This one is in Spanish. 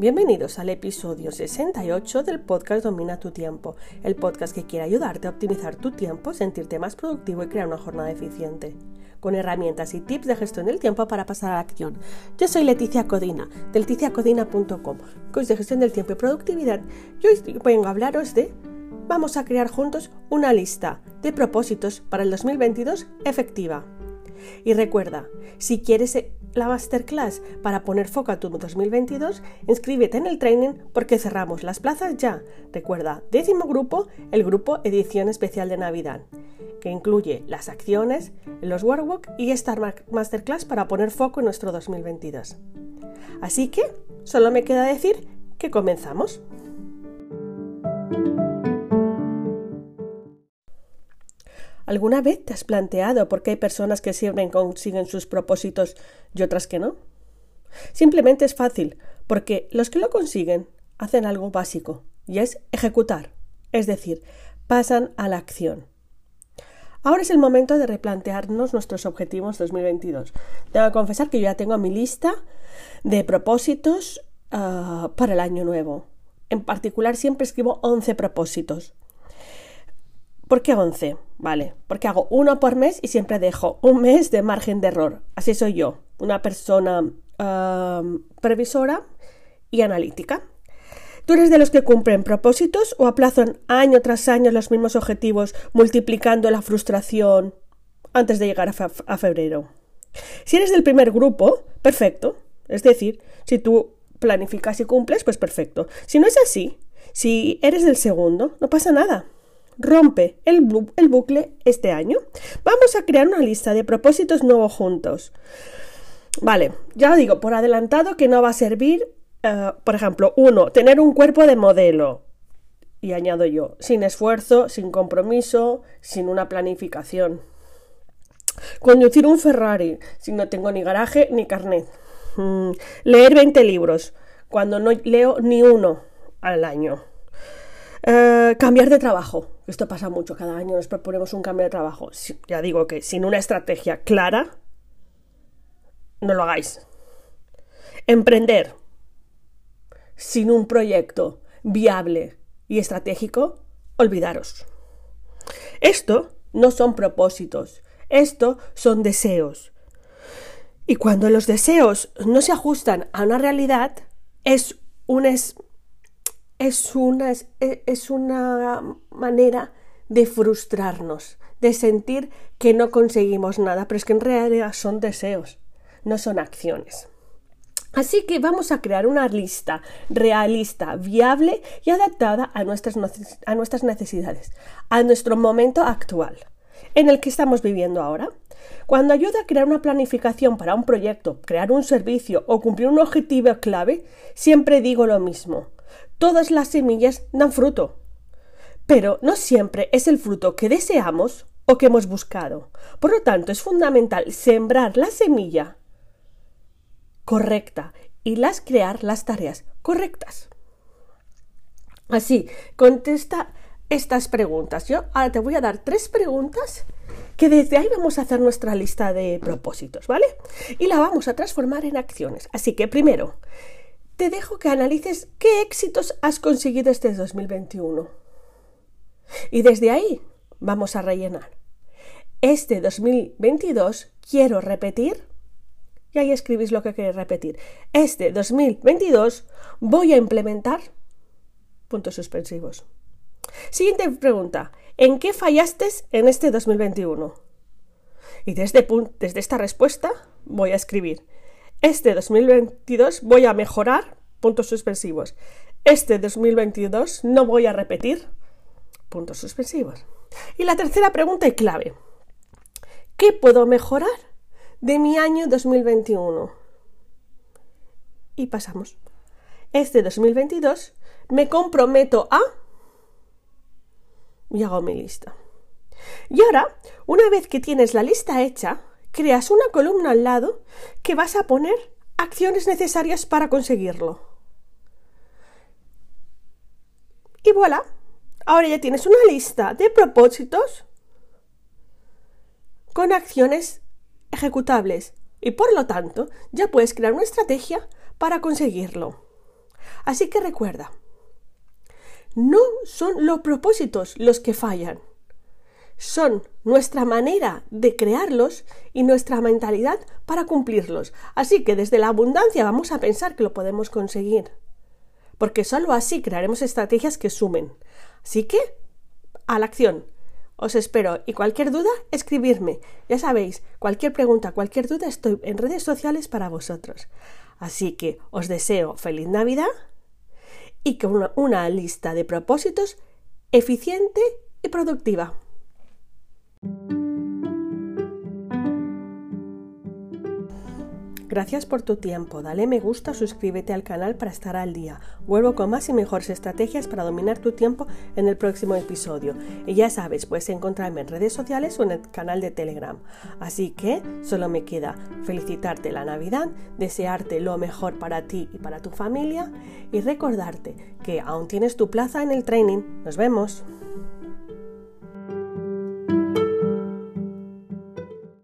Bienvenidos al episodio 68 del podcast Domina tu tiempo, el podcast que quiere ayudarte a optimizar tu tiempo, sentirte más productivo y crear una jornada eficiente, con herramientas y tips de gestión del tiempo para pasar a la acción. Yo soy Leticia Codina, de leticiacodina.com, coach de gestión del tiempo y productividad, y hoy vengo a hablaros de vamos a crear juntos una lista de propósitos para el 2022 efectiva. Y recuerda, si quieres la masterclass para poner foco a tu 2022, inscríbete en el training porque cerramos las plazas ya. Recuerda, décimo grupo, el grupo edición especial de Navidad, que incluye las acciones, los workbook y esta masterclass para poner foco en nuestro 2022. Así que, solo me queda decir que comenzamos. ¿Alguna vez te has planteado por qué hay personas que siempre consiguen sus propósitos y otras que no? Simplemente es fácil, porque los que lo consiguen hacen algo básico, y es ejecutar, es decir, pasan a la acción. Ahora es el momento de replantearnos nuestros objetivos 2022. Tengo que confesar que yo ya tengo mi lista de propósitos ah, para el año nuevo. En particular siempre escribo 11 propósitos. ¿Por qué 11? Vale, porque hago uno por mes y siempre dejo un mes de margen de error. Así soy yo, una persona previsora y analítica. ¿Tú eres de los que cumplen propósitos o aplazan año tras año los mismos objetivos, multiplicando la frustración antes de llegar a, febrero? Si eres del primer grupo, perfecto. Es decir, si tú planificas y cumples, pues perfecto. Si no es así, si eres del segundo, no pasa nada rompe el, bucle este año. Vamos a crear una lista de propósitos nuevos juntos. Vale, ya digo por adelantado que no va a servir, eh, por ejemplo, uno, tener un cuerpo de modelo. Y añado yo, sin esfuerzo, sin compromiso, sin una planificación. Conducir un Ferrari, si no tengo ni garaje ni carnet. Mm, leer 20 libros, cuando no leo ni uno al año. Eh, cambiar de trabajo. Esto pasa mucho. Cada año nos proponemos un cambio de trabajo. Ya digo que sin una estrategia clara, no lo hagáis. Emprender sin un proyecto viable y estratégico, olvidaros. Esto no son propósitos, esto son deseos. Y cuando los deseos no se ajustan a una realidad, es un, es, es una, e, es una manera de frustrarnos, de sentir que no conseguimos nada, pero es que en realidad son deseos, no son acciones. Así que vamos a crear una lista realista, viable y adaptada a nuestras, a nuestras necesidades, a nuestro momento actual, en el que estamos viviendo ahora. Cuando ayuda a crear una planificación para un proyecto, crear un servicio o cumplir un objetivo clave, siempre digo lo mismo todas las semillas dan fruto. Pero no siempre es el fruto que deseamos o que hemos buscado. Por lo tanto, es fundamental sembrar la semilla correcta y las crear las tareas correctas. Así, contesta estas preguntas. Yo ahora te voy a dar tres preguntas que desde ahí vamos a hacer nuestra lista de propósitos, ¿vale? Y la vamos a transformar en acciones. Así que primero, te dejo que analices qué éxitos has conseguido este 2021. Y desde ahí vamos a rellenar. Este 2022 quiero repetir. Y ahí escribís lo que queréis repetir. Este 2022 voy a implementar puntos suspensivos. Siguiente pregunta. ¿En qué fallaste en este 2021? Y desde, desde esta respuesta voy a escribir este 2022 voy a mejorar puntos suspensivos. Este 2022 no voy a repetir puntos suspensivos. Y la tercera pregunta y clave. ¿Qué puedo mejorar de mi año 2021? Y pasamos. Este 2022 me comprometo a... Y hago mi lista. Y ahora, una vez que tienes la lista hecha, creas una columna al lado que vas a poner acciones necesarias para conseguirlo. Y voilà, ahora ya tienes una lista de propósitos con acciones ejecutables y por lo tanto ya puedes crear una estrategia para conseguirlo. Así que recuerda, no son los propósitos los que fallan, son nuestra manera de crearlos y nuestra mentalidad para cumplirlos. Así que desde la abundancia vamos a pensar que lo podemos conseguir. Porque sólo así crearemos estrategias que sumen. Así que, a la acción. Os espero y cualquier duda, escribirme. Ya sabéis, cualquier pregunta, cualquier duda, estoy en redes sociales para vosotros. Así que os deseo feliz Navidad y con una, una lista de propósitos eficiente y productiva. Gracias por tu tiempo, dale me gusta, suscríbete al canal para estar al día. Vuelvo con más y mejores estrategias para dominar tu tiempo en el próximo episodio. Y ya sabes, puedes encontrarme en redes sociales o en el canal de Telegram. Así que solo me queda felicitarte la Navidad, desearte lo mejor para ti y para tu familia y recordarte que aún tienes tu plaza en el training. Nos vemos.